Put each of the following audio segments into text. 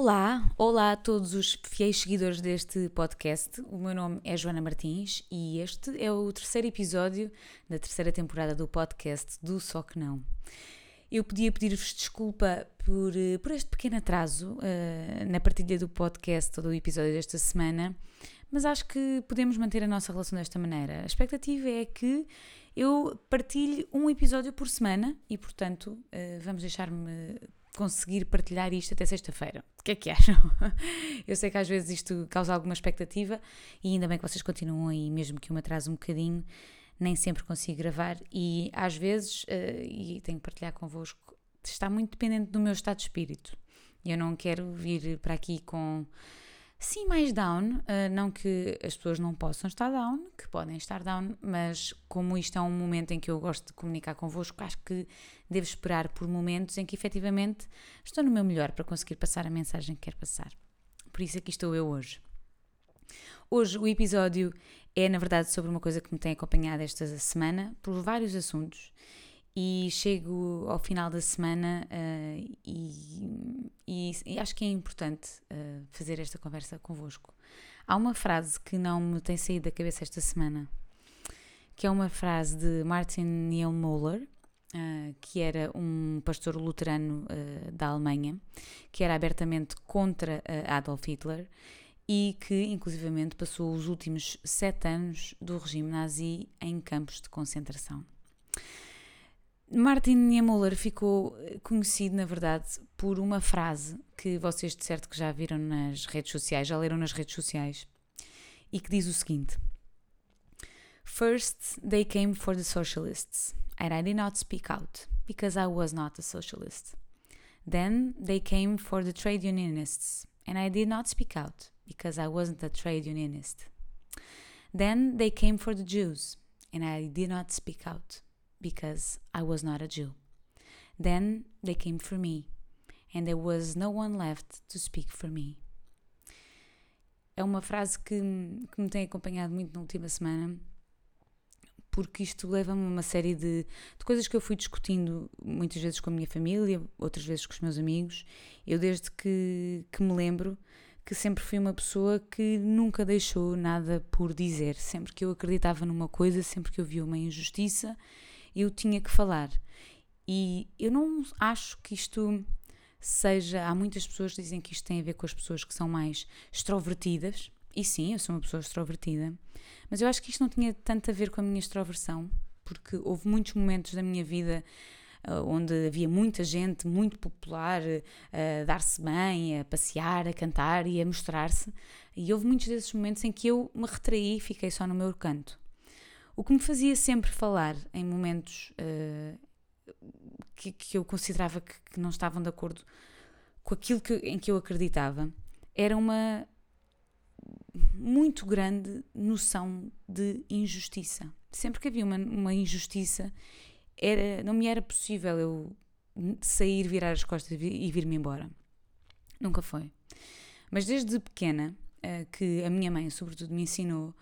Olá, olá a todos os fiéis seguidores deste podcast. O meu nome é Joana Martins e este é o terceiro episódio da terceira temporada do podcast do Só Que Não. Eu podia pedir-vos desculpa por, eh, por este pequeno atraso uh, na partilha do podcast ou do episódio desta semana, mas acho que podemos manter a nossa relação desta maneira. A expectativa é que eu partilhe um episódio por semana e, portanto, uh, vamos deixar-me conseguir partilhar isto até sexta-feira. O que é que acham? Eu sei que às vezes isto causa alguma expectativa e ainda bem que vocês continuam aí, mesmo que eu me atrase um bocadinho, nem sempre consigo gravar e às vezes, uh, e tenho que partilhar convosco, está muito dependente do meu estado de espírito. Eu não quero vir para aqui com sim mais down, uh, não que as pessoas não possam estar down, que podem estar down, mas como isto é um momento em que eu gosto de comunicar convosco, acho que devo esperar por momentos em que efetivamente estou no meu melhor para conseguir passar a mensagem que quero passar. Por isso aqui estou eu hoje. Hoje o episódio é, na verdade, sobre uma coisa que me tem acompanhado esta semana, por vários assuntos, e chego ao final da semana uh, e, e, e, acho que é importante uh, fazer esta conversa convosco. Há uma frase que não me tem saído da cabeça esta semana, que é uma frase de Martin Niemöller, Uh, que era um pastor luterano da Alemanha, que era abertamente contra Adolf Hitler e que, inclusivamente, passou os últimos sete anos do regime nazi em campos de concentração. Martin Niemöller ficou conhecido, na verdade, por uma frase que vocês de certo que já viram nas redes sociais, já leram nas redes sociais, e que diz o seguinte: First, they came for the socialists and I did not speak out because I was not a socialist. Then they came for the trade unionists and I did not speak out because I wasn't a trade unionist. Then they came for the Jews and I did not speak out because I was not a Jew. Then they came for me and there was no one left to speak for me. É uma frase que, que me tem acompanhado muito na última semana porque isto leva-me a uma série de, de, coisas que eu fui discutindo muitas vezes com a minha família, outras vezes com os meus amigos. Eu, desde que, que me lembro, que sempre fui uma pessoa que nunca deixou nada por dizer. Sempre que eu acreditava numa coisa, sempre que eu via uma injustiça, eu tinha que falar. E eu não acho que isto seja. Há muitas pessoas que dizem que isto tem a ver com as pessoas que são mais extrovertidas. E sim, eu sou uma pessoa extrovertida. Mas eu acho que isto não tinha tanto a ver com a minha extroversão, porque houve muitos momentos da minha vida uh, onde havia muita gente muito popular uh, a dar-se bem, a passear, a cantar e a mostrar-se, e houve muitos desses momentos em que eu me retraí e fiquei só no meu canto. O que me fazia sempre falar em momentos uh, que, que, eu considerava que, que, não estavam de acordo com aquilo que, em que eu acreditava era uma muito grande noção de injustiça. Sempre que havia uma, uma injustiça, era, não me era possível eu sair, virar as costas e vir-me embora. Nunca foi. Mas desde pequena, uh, que a minha mãe, sobretudo, me ensinou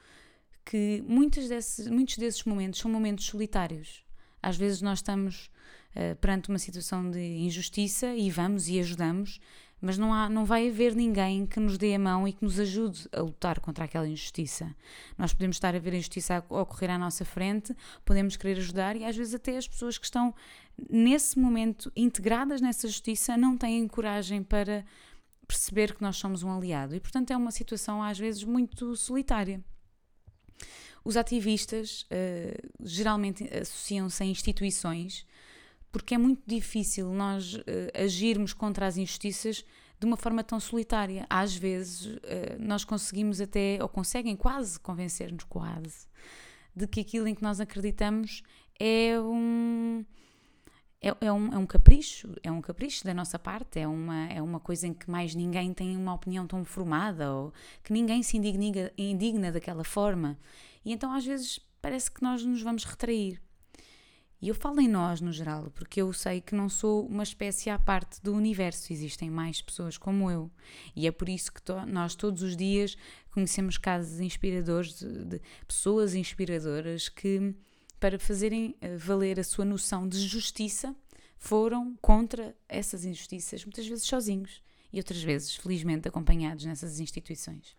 que muitos desses, muitos desses momentos são momentos solitários. Às vezes nós estamos uh, perante uma situação de injustiça e vamos e ajudamos, mas não, há, não vai haver ninguém que nos dê a mão e que nos ajude a lutar contra aquela injustiça. Nós podemos estar a ver a injustiça a ocorrer à nossa frente, podemos querer ajudar e às vezes até as pessoas que estão nesse momento integradas nessa justiça não têm coragem para perceber que nós somos um aliado e portanto é uma situação às vezes muito solitária. Os ativistas uh, geralmente associam-se a instituições porque é muito difícil nós uh, agirmos contra as injustiças de uma forma tão solitária. Às vezes uh, nós conseguimos até, ou conseguem quase convencer-nos, quase, de que aquilo em que nós acreditamos é um. É, é, um, é um capricho, é um capricho da nossa parte, é uma, é uma coisa em que mais ninguém tem uma opinião tão formada ou que ninguém se indigna, indigna daquela forma. E então às vezes parece que nós nos vamos retrair. E eu falo em nós no geral, porque eu sei que não sou uma espécie à parte do universo, existem mais pessoas como eu. E é por isso que to nós todos os dias conhecemos casos inspiradores de, de pessoas inspiradoras que, para fazerem eh, valer a sua noção de justiça, foram contra essas injustiças, muitas vezes sozinhos. e outras vezes, felizmente, acompanhados nessas instituições.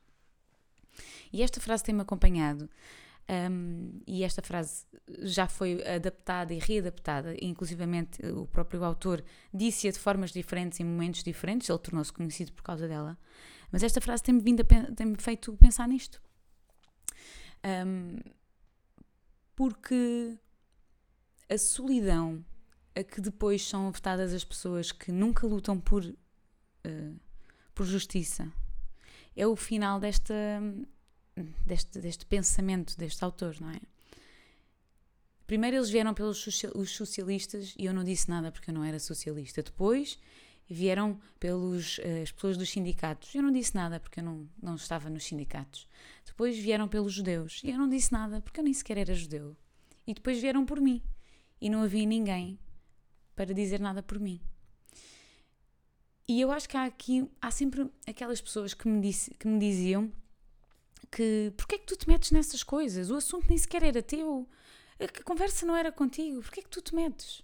E esta frase tem-me acompanhado, um, e esta frase já foi adaptada e readaptada, inclusivamente o próprio autor disse-a de formas diferentes em momentos diferentes, ele tornou-se conhecido por causa dela, mas esta frase tem-me tem-me feito pensar nisto. Um, porque a solidão a que depois são afetadas as pessoas que nunca lutam por, uh, por justiça é o final desta, deste, deste pensamento deste autor, não é? Primeiro eles vieram pelos os socialistas e eu não disse nada porque eu não era socialista. Depois vieram pelos uh, as pessoas dos sindicatos. Eu não disse nada porque eu não, não estava nos sindicatos. Depois vieram pelos judeus e eu não disse nada porque eu nem sequer era judeu. E depois vieram por mim e não havia ninguém para dizer nada por mim. E eu acho que há aqui, há sempre aquelas pessoas que me, disse, que me diziam que porquê é que tu te metes nessas coisas? O assunto nem sequer era teu, a conversa não era contigo, porquê é que tu te metes?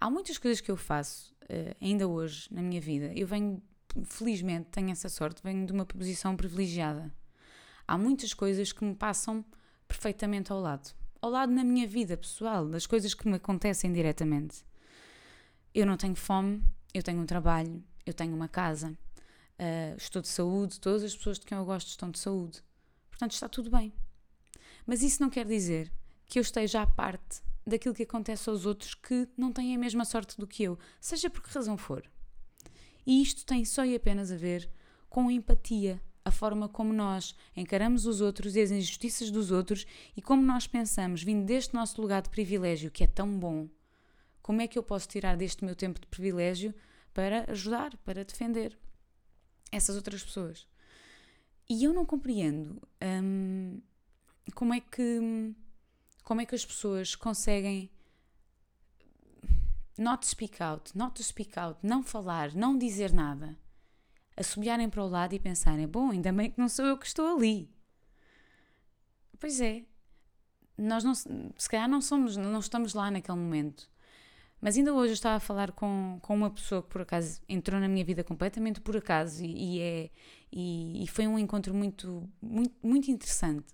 Há muitas coisas que eu faço, uh, ainda hoje, na minha vida. Eu venho, felizmente, tenho essa sorte, venho de uma posição privilegiada. Há muitas coisas que me passam perfeitamente ao lado. Ao lado na minha vida pessoal, das coisas que me acontecem diretamente. Eu não tenho fome, eu tenho um trabalho, eu tenho uma casa, uh, estou de saúde, todas as pessoas de quem eu gosto estão de saúde. Portanto, está tudo bem. Mas isso não quer dizer que eu esteja à parte daquilo que acontece aos outros que não têm a mesma sorte do que eu, seja por que razão for. E isto tem só e apenas a ver com empatia, a forma como nós encaramos os outros e as injustiças dos outros e como nós pensamos, vindo deste nosso lugar de privilégio que é tão bom, como é que eu posso tirar deste meu tempo de privilégio para ajudar, para defender essas outras pessoas? E eu não compreendo hum, como é que como é que as pessoas conseguem not speak out, not to speak out, não falar, não dizer nada, assobiarem para o lado e pensarem, bom, ainda bem que não sou eu que estou ali. Pois é, nós não, se calhar não somos, não estamos lá naquele momento. Mas ainda hoje eu estava a falar com, com uma pessoa que por acaso entrou na minha vida completamente por acaso e, e é, e, e, foi um encontro muito, muito, muito interessante,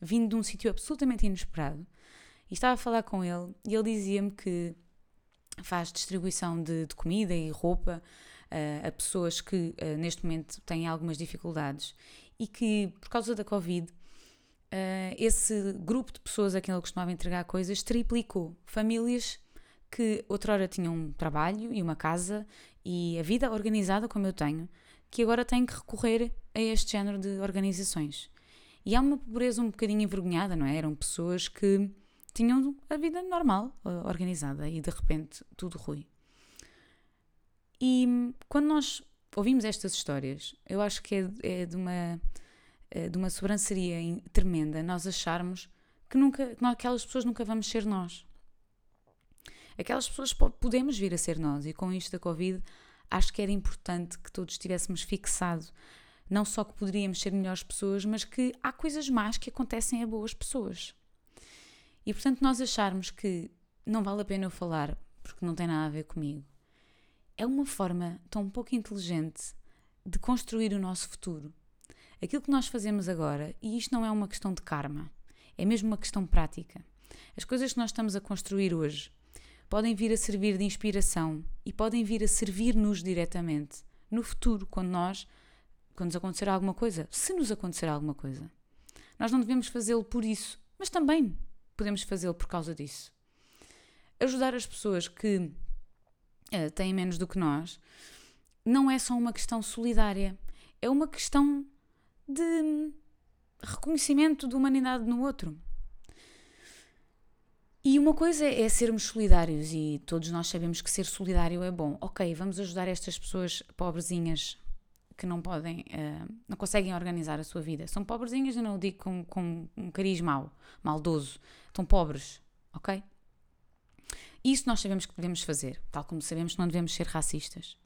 vindo de um sítio absolutamente inesperado. E estava a falar com ele e ele dizia-me que faz distribuição de, de comida e roupa uh, a pessoas que uh, neste momento têm algumas dificuldades e que por causa da Covid Uh, esse grupo de pessoas a quem ele costumava entregar coisas triplicou. Famílias que outrora tinham um trabalho e uma casa e a vida organizada como eu tenho, que agora têm que recorrer a este género de organizações. E há uma pobreza um bocadinho envergonhada, não é? Eram pessoas que tinham a vida normal, organizada, e de repente tudo ruim. E quando nós ouvimos estas histórias, eu acho que é, é de uma é de uma sobranceria tremenda nós acharmos que nunca, que aquelas pessoas nunca vamos ser nós aquelas pessoas podemos vir a ser nós. E com isto da Covid, acho que era importante que todos estivéssemos fixado não só que poderíamos ser melhores pessoas, mas que há coisas más que acontecem a boas pessoas. E portanto, nós acharmos que não vale a pena eu falar porque não tem nada a ver comigo, é uma forma tão pouco inteligente de construir o nosso futuro. Aquilo que nós fazemos agora, e isto não é uma questão de karma, é mesmo uma questão prática. As coisas que nós estamos a construir hoje podem vir a servir de inspiração e podem vir a servir-nos diretamente no futuro, quando nós, quando nos acontecer alguma coisa, se nos acontecer alguma coisa. Nós não devemos fazê-lo por isso, mas também podemos fazê-lo por causa disso. Ajudar as pessoas que uh, têm menos do que nós não é só uma questão solidária, é uma questão de reconhecimento de humanidade no outro. E uma coisa é sermos solidários, e todos nós sabemos que ser solidário é bom. Ok, vamos ajudar estas pessoas pobrezinhas que não podem, uh, não conseguem organizar a sua vida. São pobrezinhas, eu não o digo com, com um cariz mau, maldoso. Estão pobres, ok? Isso nós sabemos que devemos fazer, tal como sabemos que não devemos ser racistas.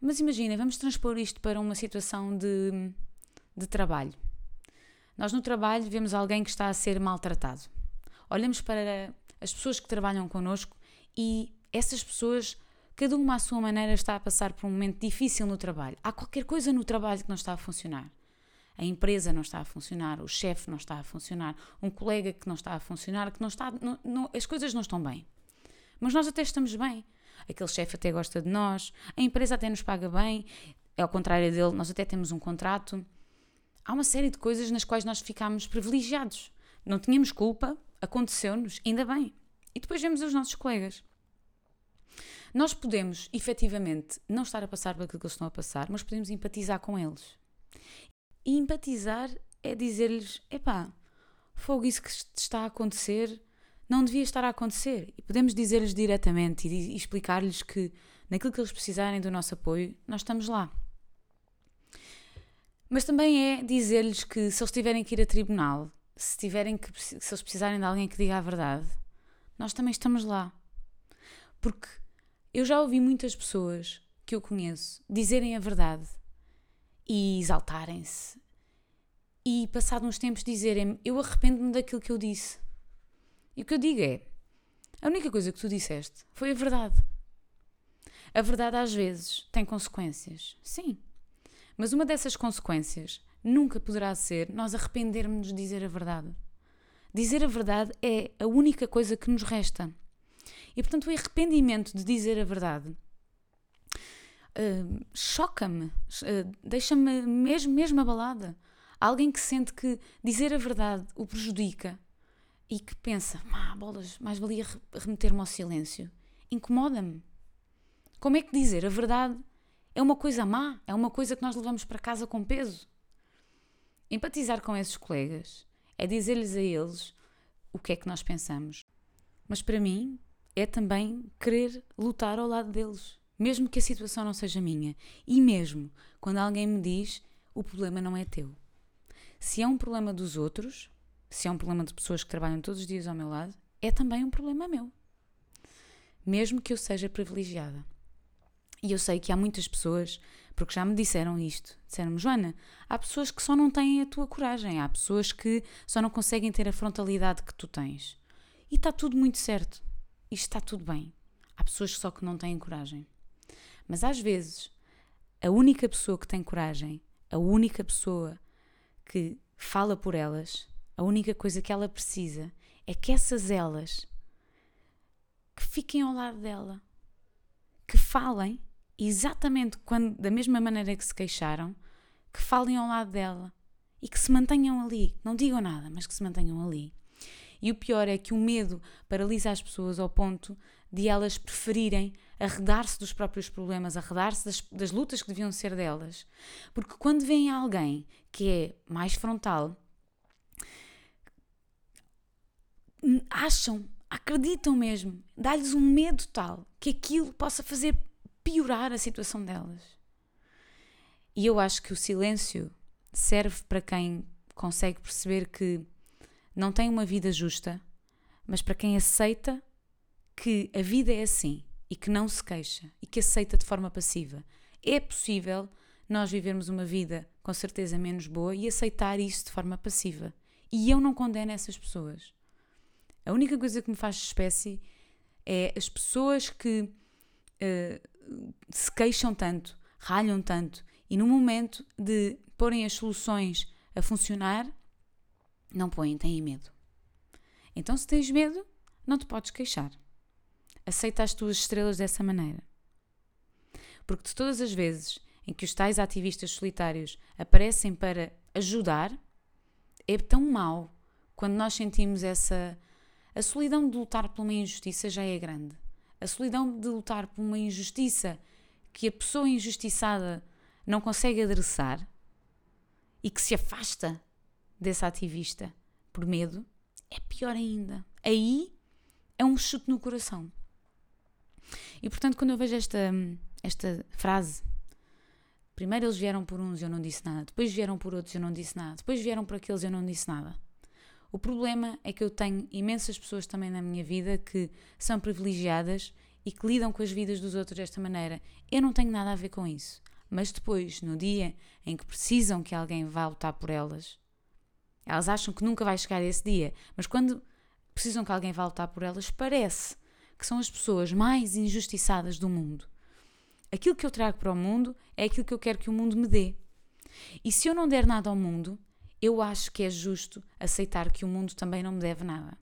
Mas imagina, vamos transpor isto para uma situação de, de trabalho. Nós no trabalho vemos alguém que está a ser maltratado olhamos para as pessoas que trabalham connosco e essas pessoas Cada uma à sua maneira está a passar por um momento difícil no trabalho. Há qualquer coisa no trabalho que não está a funcionar. A empresa não está a funcionar, o chefe não está a funcionar, um colega que não está a funcionar, que não está. Não, não, as coisas não estão bem. Mas nós até estamos bem. Aquele chefe até gosta de nós, a empresa até nos paga bem, é ao contrário dele, nós até temos um contrato. Há uma série de coisas nas quais nós ficamos privilegiados. Não tínhamos culpa, aconteceu-nos, ainda bem. E depois vemos os nossos colegas. Nós podemos, efetivamente, não estar a passar por aquilo que eles estão a passar, mas podemos empatizar com eles. E empatizar é dizer-lhes: epá, fogo, isso que está a acontecer não devia estar a acontecer. E podemos dizer-lhes diretamente e, e explicar-lhes que, naquilo que eles precisarem do nosso apoio, nós estamos lá. Mas também é dizer-lhes que se eles tiverem que ir a tribunal, se, tiverem que, se eles precisarem de alguém que diga a verdade, nós também estamos lá. Porque eu já ouvi muitas pessoas que eu conheço dizerem a verdade e exaltarem-se e, passado uns tempos, dizerem-me: Eu arrependo-me daquilo que eu disse. E o que eu digo é: a única coisa que tu disseste foi a verdade. A verdade às vezes tem consequências, sim. Mas uma dessas consequências nunca poderá ser nós arrependermos de dizer a verdade. Dizer a verdade é a única coisa que nos resta. E portanto, o arrependimento de dizer a verdade uh, choca-me, uh, deixa-me mesmo, mesmo abalada. Alguém que sente que dizer a verdade o prejudica e que pensa, ah, bolas, mais valia remeter-me ao silêncio, incomoda-me. Como é que dizer a verdade é uma coisa má, é uma coisa que nós levamos para casa com peso? Empatizar com esses colegas é dizer-lhes a eles o que é que nós pensamos. Mas para mim é também querer lutar ao lado deles, mesmo que a situação não seja minha. E mesmo quando alguém me diz o problema não é teu. Se é um problema dos outros, se é um problema de pessoas que trabalham todos os dias ao meu lado, é também um problema meu. Mesmo que eu seja privilegiada. E eu sei que há muitas pessoas, porque já me disseram isto, disseram-me, Joana, há pessoas que só não têm a tua coragem, há pessoas que só não conseguem ter a frontalidade que tu tens. E está tudo muito certo. Isto está tudo bem. Há pessoas só que não têm coragem. Mas às vezes, a única pessoa que tem coragem, a única pessoa que fala por elas, a única coisa que ela precisa é que essas elas que fiquem ao lado dela, que falem exatamente quando, da mesma maneira que se queixaram, que falem ao lado dela e que se mantenham ali. Não digam nada, mas que se mantenham ali. E o pior é que o medo paralisa as pessoas ao ponto de elas preferirem arredar-se dos próprios problemas, arredar-se das, das lutas que deviam ser delas. Porque quando vem alguém que é mais frontal, acham, acreditam mesmo, dá-lhes um medo tal que aquilo possa fazer piorar a situação delas. E eu acho que o silêncio serve para quem consegue perceber que não tem uma vida justa, mas para quem aceita que a vida é assim e que não se queixa e que aceita de forma passiva. É possível nós vivermos uma vida com certeza menos boa e aceitar isso de forma passiva. E eu não condeno essas pessoas. A única coisa que me faz espécie é as pessoas que uh, se queixam tanto, ralham tanto e no momento de porem as soluções a funcionar, não põem, têm medo. Então, se tens medo, não te podes queixar. Aceita as tuas estrelas dessa maneira. Porque de todas as vezes em que os tais ativistas solitários aparecem para ajudar, é tão mau quando nós sentimos essa a solidão de lutar por uma injustiça já é grande. A solidão de lutar por uma injustiça que a pessoa injustiçada não consegue adressar e que se afasta desse ativista por medo, é pior ainda. Aí é um chute no coração. E portanto, quando eu vejo esta, esta frase, primeiro eles vieram por uns e eu não disse nada, depois vieram por outros e eu não disse nada, depois vieram por aqueles e eu não disse nada. O problema é que eu tenho imensas pessoas também na minha vida que são privilegiadas e que lidam com as vidas dos outros desta maneira. Eu não tenho nada a ver com isso. Mas depois, no dia em que precisam que alguém vá lutar por elas, elas acham que nunca vai chegar esse dia. Mas quando precisam que alguém vá lutar por elas, parece que são as pessoas mais injustiçadas do mundo. Aquilo que eu trago para o mundo é aquilo que eu quero que o mundo me dê. E se eu não der nada ao mundo, eu acho que é justo aceitar que o mundo também não me deve nada.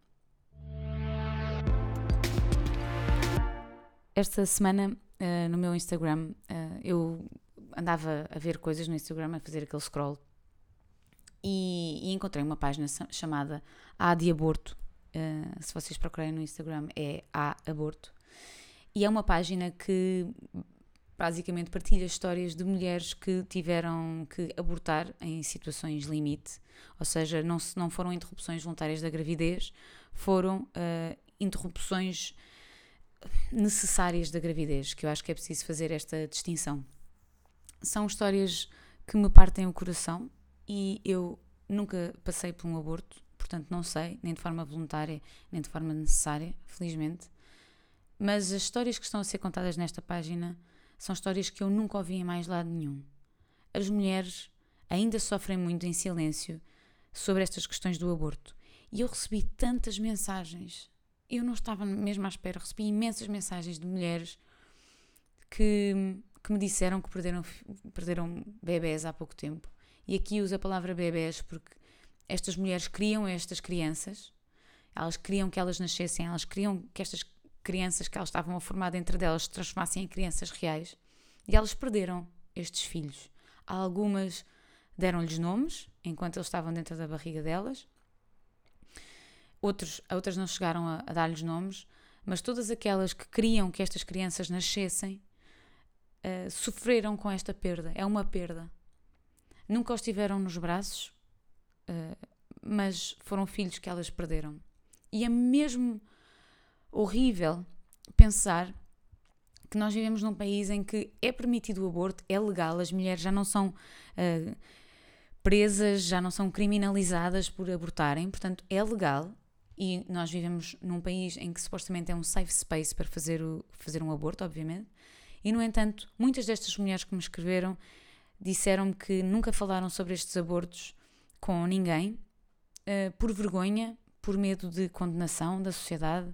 Esta semana, uh, no meu Instagram, uh, eu andava a ver coisas no Instagram, a fazer aquele scroll, e, e encontrei uma página chamada A de Aborto. Uh, se vocês procurarem no Instagram, é A Aborto. E é uma página que basicamente partilha histórias de mulheres que tiveram que abortar em situações limite, ou seja, não, não foram interrupções voluntárias da gravidez, foram uh, interrupções necessárias da gravidez, que eu acho que é preciso fazer esta distinção. São histórias que me partem o coração e eu nunca passei por um aborto, portanto não sei, nem de forma voluntária, nem de forma necessária, felizmente. Mas as histórias que estão a ser contadas nesta página são histórias que eu nunca ouvi em mais lado nenhum. As mulheres ainda sofrem muito em silêncio sobre estas questões do aborto. E eu recebi tantas mensagens. Eu não estava mesmo à espera. Recebi imensas mensagens de mulheres que, que me disseram que perderam, perderam bebés há pouco tempo. E aqui uso a palavra bebés porque estas mulheres criam estas crianças, elas queriam que elas nascessem, elas queriam que estas crianças que elas estavam a formar dentro delas se transformassem em crianças reais e elas perderam estes filhos. Algumas deram-lhes nomes enquanto eles estavam dentro da barriga delas, Outros, outras não chegaram a, a dar-lhes nomes, mas todas aquelas que queriam que estas crianças nascessem uh, sofreram com esta perda. É uma perda. Nunca os tiveram nos braços, uh, mas foram filhos que elas perderam. E é mesmo horrível pensar que nós vivemos num país em que é permitido o aborto, é legal, as mulheres já não são uh, presas, já não são criminalizadas por abortarem, portanto é legal e nós vivemos num país em que supostamente é um safe space para fazer, o, fazer um aborto, obviamente. E no entanto, muitas destas mulheres que me escreveram disseram-me que nunca falaram sobre estes abortos com ninguém, uh, por vergonha, por medo de condenação da sociedade,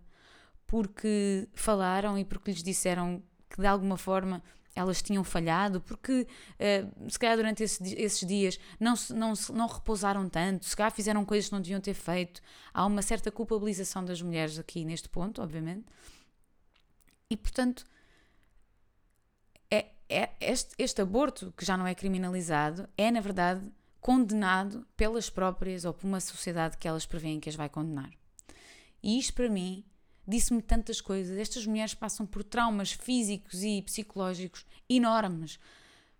porque falaram e porque lhes disseram que de alguma forma elas tinham falhado, porque uh, se calhar durante esse, esses dias não, não, não repousaram tanto, se calhar fizeram coisas que não deviam ter feito. Há uma certa culpabilização das mulheres aqui neste ponto, obviamente. E portanto, é, é este, este aborto, que já não é criminalizado, é na verdade condenado pelas próprias ou por uma sociedade que elas preveem que as vai condenar. E isto para mim disse-me tantas coisas. Estas mulheres passam por traumas físicos e psicológicos enormes,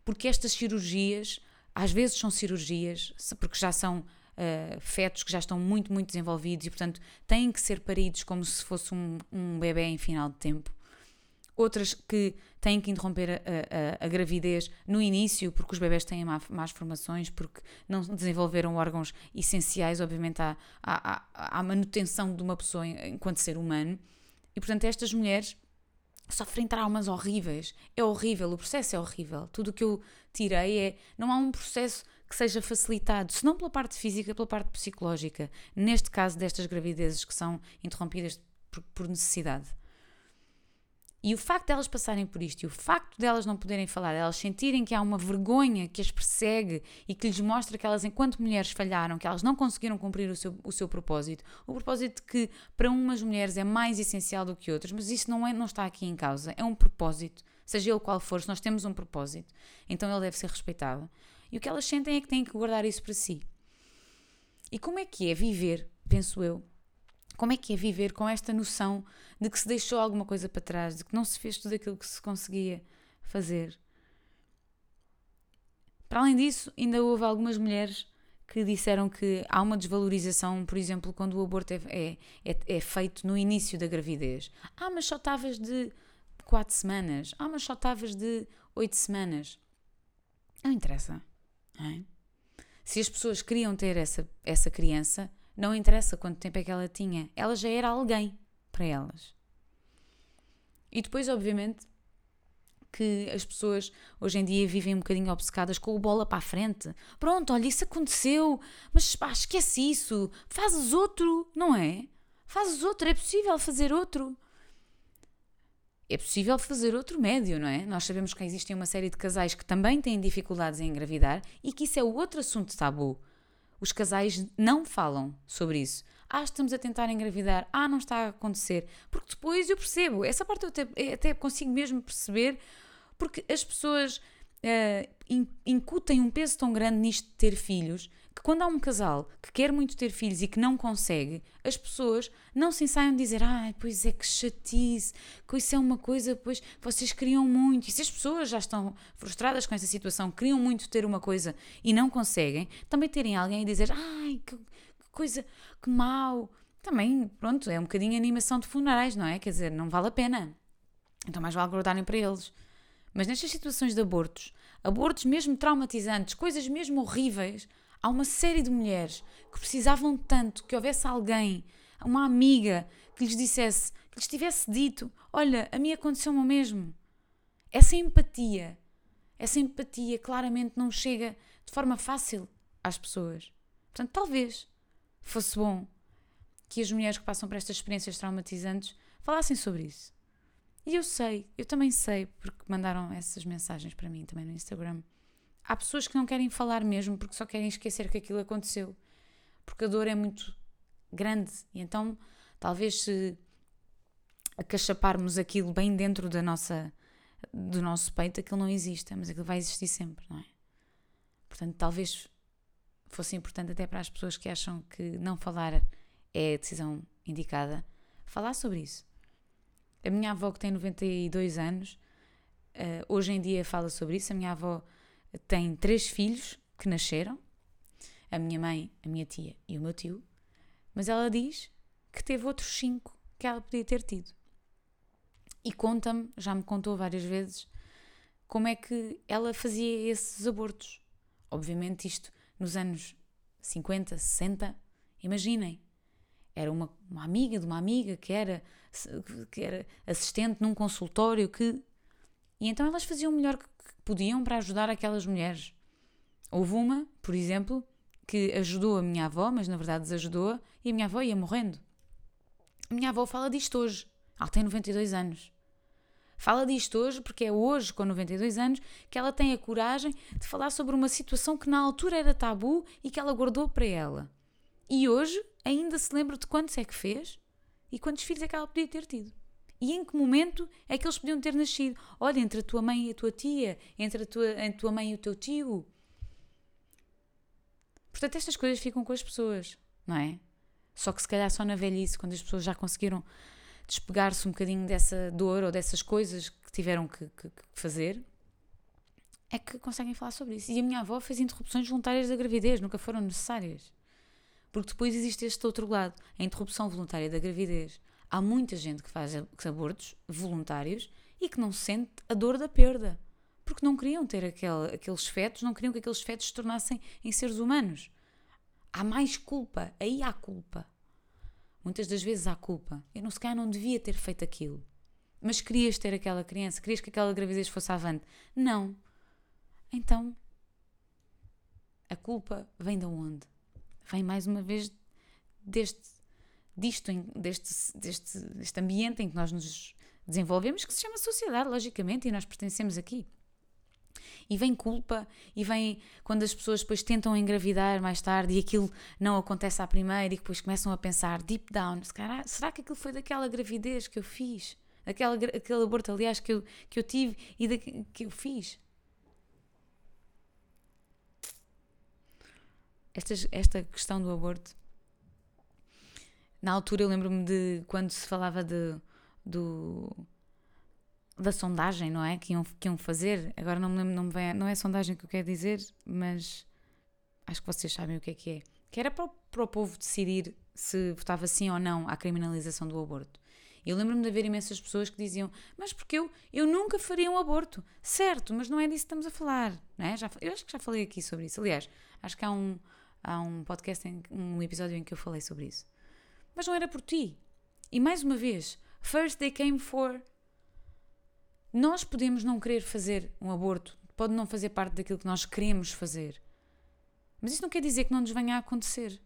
porque estas cirurgias, às vezes são cirurgias, porque já são uh, fetos que já estão muito, muito desenvolvidos e, portanto, têm que ser paridos como se fosse um, um bebê em final de tempo outras que têm que interromper a, a, a, gravidez no início, porque os bebés têm má, más formações, porque não desenvolveram órgãos essenciais, obviamente, à, à, à manutenção de uma pessoa enquanto ser humano. E, portanto, estas mulheres sofrem traumas horríveis. É horrível, o processo é horrível. Tudo o que eu tirei é. Não há um processo que seja facilitado, se não pela parte física, pela parte psicológica. Neste caso destas gravidezes que são interrompidas por, por necessidade. E o facto delas de passarem por isto e o facto delas de não poderem falar, elas sentirem que há uma vergonha que as persegue e que lhes mostra que elas, enquanto mulheres, falharam, que elas não conseguiram cumprir o seu, o seu propósito, o propósito que para umas mulheres é mais essencial do que outras, mas isso não, é, não está aqui em causa, é um propósito, seja ele qual for, se nós temos um propósito, então ele deve ser respeitado. E o que elas sentem é que têm que guardar isso para si. E como é que é viver, penso eu, como é que é viver com esta noção de que se deixou alguma coisa para trás, de que não se fez tudo aquilo que se conseguia fazer? Para além disso, ainda houve algumas mulheres que disseram que há uma desvalorização, por exemplo, quando o aborto é, é, é, é feito no início da gravidez. Ah, mas só estavas de quatro semanas. Ah, mas só estavas de oito semanas. Não interessa. Não é? Se as pessoas queriam ter essa, essa criança, não interessa quanto tempo é que ela tinha, ela já era alguém para elas. E depois, obviamente, que as pessoas hoje em dia vivem um bocadinho obcecadas com o bola para a frente. Pronto, olha, isso aconteceu, mas pá, esquece isso, fazes outro, não é? Fazes outro, é possível fazer outro. é possível fazer outro médio, não é? Nós sabemos que existem uma série de casais que também têm dificuldades em engravidar e que isso é outro assunto tabu. Os casais não falam sobre isso. Ah, estamos a tentar engravidar. Ah, não está a acontecer. Porque depois eu percebo. Essa parte eu até, até consigo mesmo perceber. Porque as pessoas uh, incutem um peso tão grande nisto de ter filhos que quando há um casal que quer muito ter filhos e que não consegue, as pessoas não se ensaiam a dizer ai, pois é que chatice, que isso é uma coisa, pois vocês queriam muito. E se as pessoas já estão frustradas com essa situação, queriam muito ter uma coisa e não conseguem, também terem alguém a dizer ai, que, que coisa, que mau. Também, pronto, é um bocadinho animação de funerais, não é? Quer dizer, não vale a pena. Então mais vale guardarem para eles. Mas nestas situações de abortos, abortos mesmo traumatizantes, coisas mesmo horríveis, há uma série de mulheres que precisavam tanto que houvesse alguém, uma amiga, que lhes dissesse, que lhes tivesse dito: Olha, a mim aconteceu o mesmo. Essa empatia, essa empatia claramente não chega de forma fácil às pessoas. Portanto, talvez fosse bom que as mulheres que passam por estas experiências traumatizantes falassem sobre isso. E eu sei, eu também sei, porque mandaram essas mensagens para mim também no Instagram. Há pessoas que não querem falar mesmo porque só querem esquecer que aquilo aconteceu. Porque a dor é muito grande. E então, talvez se acachaparmos aquilo bem dentro da nossa, do nosso peito, aquilo não exista, mas aquilo vai existir sempre, não é? Portanto, talvez fosse importante até para as pessoas que acham que não falar é a decisão indicada, falar sobre isso. A minha avó, que tem 92 anos, uh, hoje em dia fala sobre isso. A minha avó tem três filhos que nasceram: a minha mãe, a minha tia e o meu tio. Mas ela diz que teve outros cinco que ela podia ter tido. E conta-me, já me contou várias vezes, como é que ela fazia esses abortos. Obviamente, isto nos anos 50, 60, imaginem, era uma, uma amiga de uma amiga que era, que era assistente num consultório que. E então elas faziam o melhor que podiam para ajudar aquelas mulheres. Houve uma, por exemplo, que ajudou a minha avó, mas na verdade desajudou-a, e a minha avó ia morrendo. A minha avó fala disto hoje. Ela tem 92 anos. Fala disto hoje porque é hoje, com 92 anos, que ela tem a coragem de falar sobre uma situação que na altura era tabu e que ela guardou para ela. E hoje ainda se lembra de quantos é que fez e quantos filhos é que ela podia ter tido. E em que momento é que eles podiam ter nascido? Olha, entre a tua mãe e a tua tia, entre a tua, a tua mãe e o teu tio. Portanto, estas coisas ficam com as pessoas, não é? Só que se calhar só na velhice, quando as pessoas já conseguiram despegar-se um bocadinho dessa dor ou dessas coisas que tiveram que, que, que, fazer, é que conseguem falar sobre isso. E a minha avó fez interrupções voluntárias da gravidez, nunca foram necessárias. Porque depois existe este outro lado, a interrupção voluntária da gravidez. Há muita gente que faz abortos voluntários e que não sente a dor da perda. Porque não queriam ter aquele, aqueles fetos, não queriam que aqueles fetos se tornassem em seres humanos. Há mais culpa, aí há culpa. Muitas das vezes há culpa. Eu não se calhar não devia ter feito aquilo. Mas querias ter aquela criança, querias que aquela gravidez fosse avante. Não. Então, a culpa vem de onde? vem mais uma vez deste, disto, deste, deste, deste ambiente em que nós nos desenvolvemos, que se chama sociedade, logicamente, e nós pertencemos aqui. E vem culpa, e vem quando as pessoas depois tentam engravidar mais tarde e aquilo não acontece à primeira e depois começam a pensar deep down: será que aquilo foi daquela gravidez que eu fiz? Aquela, aquele aborto, aliás, que eu, que eu tive e da, que eu fiz? esta, esta questão do aborto. Na altura eu lembro-me de quando se falava de, do, da sondagem, não é? Que iam, que iam fazer. Agora não me lembro, não, me vem, não é sondagem que eu quero dizer, mas acho que vocês sabem o que é que é. Que era para o, para o povo decidir se votava sim ou não à criminalização do aborto. Eu lembro-me de haver imensas pessoas que diziam: Mas porque eu, eu nunca faria um aborto? Certo, mas não é disso que estamos a falar. Não é? já, eu acho que já falei aqui sobre isso. Aliás, acho que há um, há um podcast, em, um episódio em que eu falei sobre isso. Mas não era por ti. E mais uma vez, first they came for. Nós podemos não querer fazer um aborto, pode não fazer parte daquilo que nós queremos fazer. Mas isso não quer dizer que não nos venha a acontecer.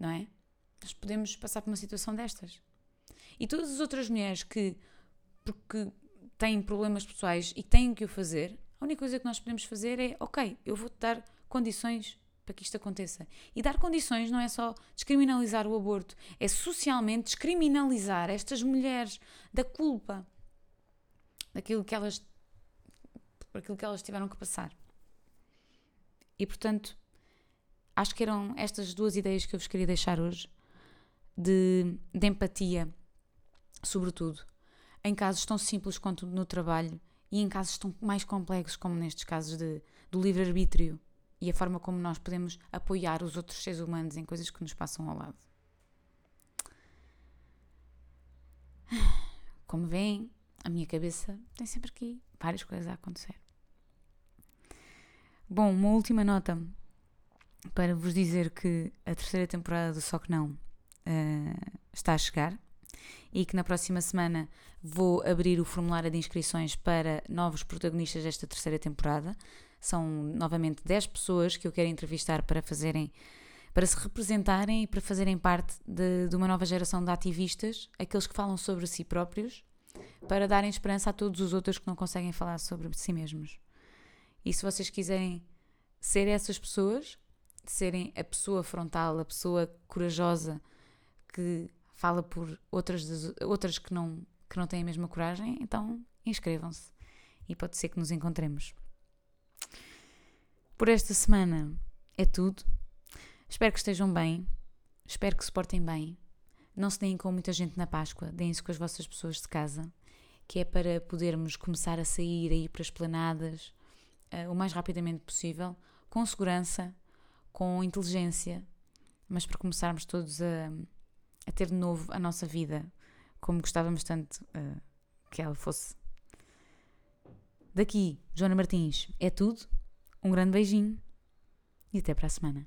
Não é? Nós podemos passar por uma situação destas. E todas as outras mulheres que, porque têm problemas pessoais e têm que o fazer, a única coisa que nós podemos fazer é, ok, eu vou-te dar condições para que isto aconteça. E dar condições não é só descriminalizar o aborto, é socialmente descriminalizar estas mulheres da culpa, daquilo que elas, por aquilo que elas tiveram que passar. E portanto, acho que eram estas duas ideias que eu vos queria deixar hoje, de, de empatia, sobretudo, em casos tão simples quanto no trabalho e em casos tão mais complexos como nestes casos de, do livre-arbítrio e a forma como nós podemos apoiar os outros seres humanos em coisas que nos passam ao lado. Como veem, a minha cabeça tem sempre aqui várias coisas a acontecer. Bom, uma última nota para vos dizer que a terceira temporada do Só Que Não uh, está a chegar e que na próxima semana vou abrir o formulário de inscrições para novos protagonistas desta terceira temporada. São novamente 10 pessoas que eu quero entrevistar para fazerem para se representarem e para fazerem parte de, de uma nova geração de ativistas, aqueles que falam sobre si próprios, para darem esperança a todos os outros que não conseguem falar sobre si mesmos. E se vocês quiserem ser essas pessoas, serem a pessoa frontal, a pessoa corajosa que fala por outras, outras que, não, que não têm a mesma coragem, então inscrevam-se e pode ser que nos encontremos. Por esta semana é tudo. Espero que estejam bem. Espero que se portem bem. Não se deem com muita gente na Páscoa. Deem-se com as vossas pessoas de casa. Que é para podermos começar a sair, a ir para as planadas uh, o mais rapidamente possível, com segurança, com inteligência, mas para começarmos todos a, a ter de novo a nossa vida como gostávamos tanto uh, que ela fosse. Daqui, Joana Martins, é tudo. Um grande beijinho e até para a semana.